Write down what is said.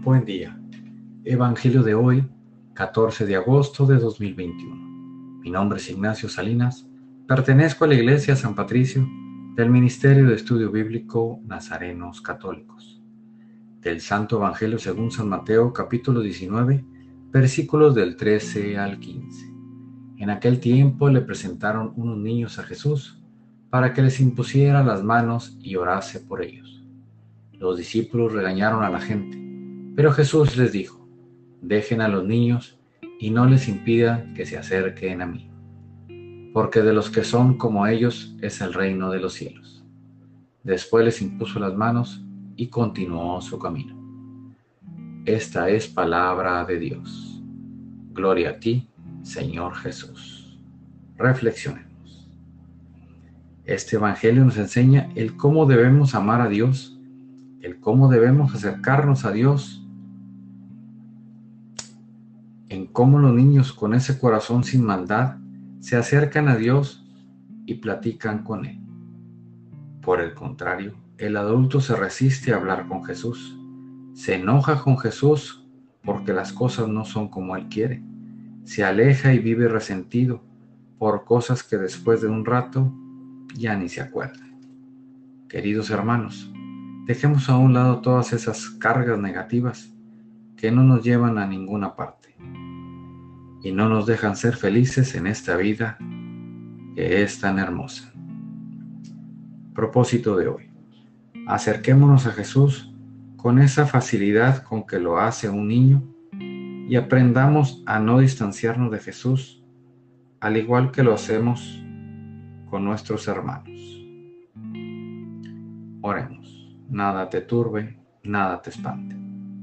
Buen día. Evangelio de hoy, 14 de agosto de 2021. Mi nombre es Ignacio Salinas. Pertenezco a la Iglesia San Patricio del Ministerio de Estudio Bíblico Nazarenos Católicos. Del Santo Evangelio según San Mateo, capítulo 19, versículos del 13 al 15. En aquel tiempo le presentaron unos niños a Jesús para que les impusiera las manos y orase por ellos. Los discípulos regañaron a la gente pero Jesús les dijo, dejen a los niños y no les impidan que se acerquen a mí, porque de los que son como ellos es el reino de los cielos. Después les impuso las manos y continuó su camino. Esta es palabra de Dios. Gloria a ti, Señor Jesús. Reflexionemos. Este Evangelio nos enseña el cómo debemos amar a Dios, el cómo debemos acercarnos a Dios en cómo los niños con ese corazón sin maldad se acercan a Dios y platican con Él. Por el contrario, el adulto se resiste a hablar con Jesús, se enoja con Jesús porque las cosas no son como Él quiere, se aleja y vive resentido por cosas que después de un rato ya ni se acuerda. Queridos hermanos, dejemos a un lado todas esas cargas negativas que no nos llevan a ninguna parte y no nos dejan ser felices en esta vida que es tan hermosa. Propósito de hoy. Acerquémonos a Jesús con esa facilidad con que lo hace un niño y aprendamos a no distanciarnos de Jesús al igual que lo hacemos con nuestros hermanos. Oremos. Nada te turbe, nada te espante.